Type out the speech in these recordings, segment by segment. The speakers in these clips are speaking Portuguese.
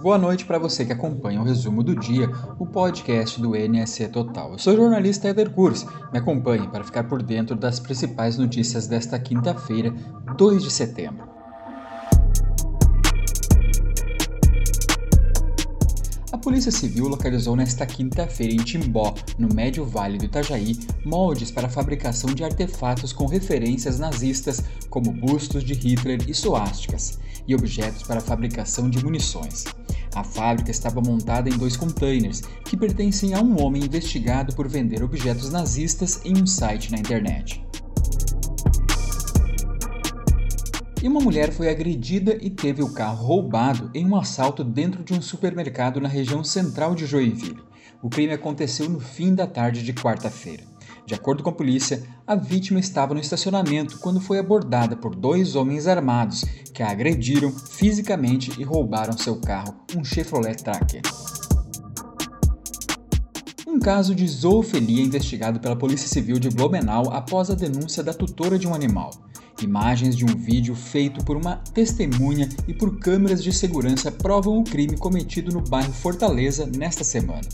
Boa noite para você que acompanha o resumo do dia, o podcast do NSC Total. Eu sou o jornalista Eder Kurs. Me acompanhe para ficar por dentro das principais notícias desta quinta-feira, 2 de setembro. A Polícia Civil localizou nesta quinta-feira em Timbó, no Médio Vale do Itajaí, moldes para a fabricação de artefatos com referências nazistas, como bustos de Hitler e suásticas, e objetos para a fabricação de munições. A fábrica estava montada em dois containers, que pertencem a um homem investigado por vender objetos nazistas em um site na internet. E uma mulher foi agredida e teve o carro roubado em um assalto dentro de um supermercado na região central de Joinville. O crime aconteceu no fim da tarde de quarta-feira. De acordo com a polícia, a vítima estava no estacionamento quando foi abordada por dois homens armados que a agrediram fisicamente e roubaram seu carro, um Chevrolet Tracker. Um caso de zoofilia investigado pela Polícia Civil de Blumenau após a denúncia da tutora de um animal. Imagens de um vídeo feito por uma testemunha e por câmeras de segurança provam o crime cometido no bairro Fortaleza nesta semana.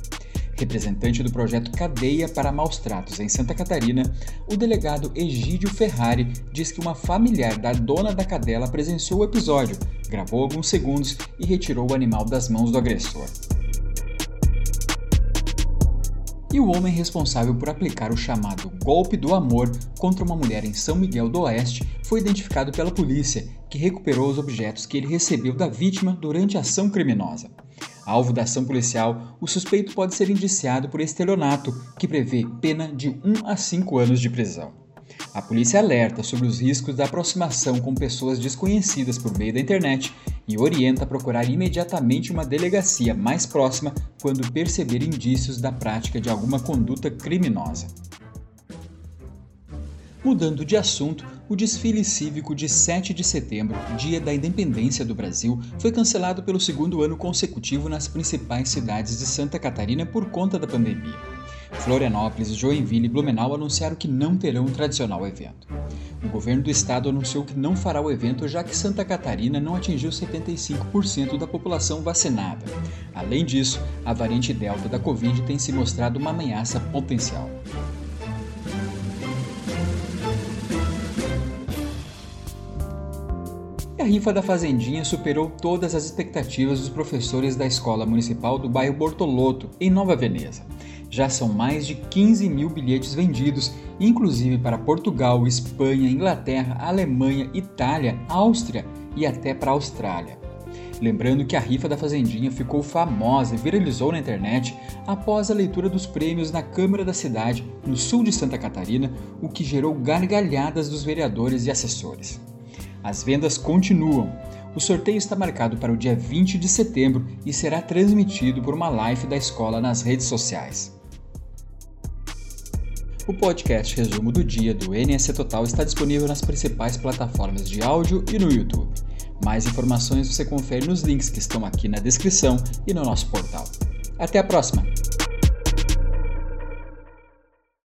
Representante do projeto Cadeia para Maus Tratos em Santa Catarina, o delegado Egídio Ferrari diz que uma familiar da dona da cadela presenciou o episódio, gravou alguns segundos e retirou o animal das mãos do agressor e o homem responsável por aplicar o chamado golpe do amor contra uma mulher em São Miguel do Oeste foi identificado pela polícia, que recuperou os objetos que ele recebeu da vítima durante a ação criminosa. Alvo da ação policial, o suspeito pode ser indiciado por estelionato, que prevê pena de 1 a 5 anos de prisão. A polícia alerta sobre os riscos da aproximação com pessoas desconhecidas por meio da internet e orienta a procurar imediatamente uma delegacia mais próxima quando perceber indícios da prática de alguma conduta criminosa. Mudando de assunto, o desfile cívico de 7 de setembro, dia da independência do Brasil, foi cancelado pelo segundo ano consecutivo nas principais cidades de Santa Catarina por conta da pandemia. Florianópolis, Joinville e Blumenau anunciaram que não terão o tradicional evento. O governo do estado anunciou que não fará o evento já que Santa Catarina não atingiu 75% da população vacinada. Além disso, a variante Delta da Covid tem se mostrado uma ameaça potencial. A rifa da Fazendinha superou todas as expectativas dos professores da Escola Municipal do bairro Bortoloto, em Nova Veneza. Já são mais de 15 mil bilhetes vendidos, inclusive para Portugal, Espanha, Inglaterra, Alemanha, Itália, Áustria e até para a Austrália. Lembrando que a rifa da Fazendinha ficou famosa e viralizou na internet após a leitura dos prêmios na Câmara da cidade, no sul de Santa Catarina, o que gerou gargalhadas dos vereadores e assessores. As vendas continuam. O sorteio está marcado para o dia 20 de setembro e será transmitido por uma live da escola nas redes sociais. O podcast Resumo do Dia do NSC Total está disponível nas principais plataformas de áudio e no YouTube. Mais informações você confere nos links que estão aqui na descrição e no nosso portal. Até a próxima!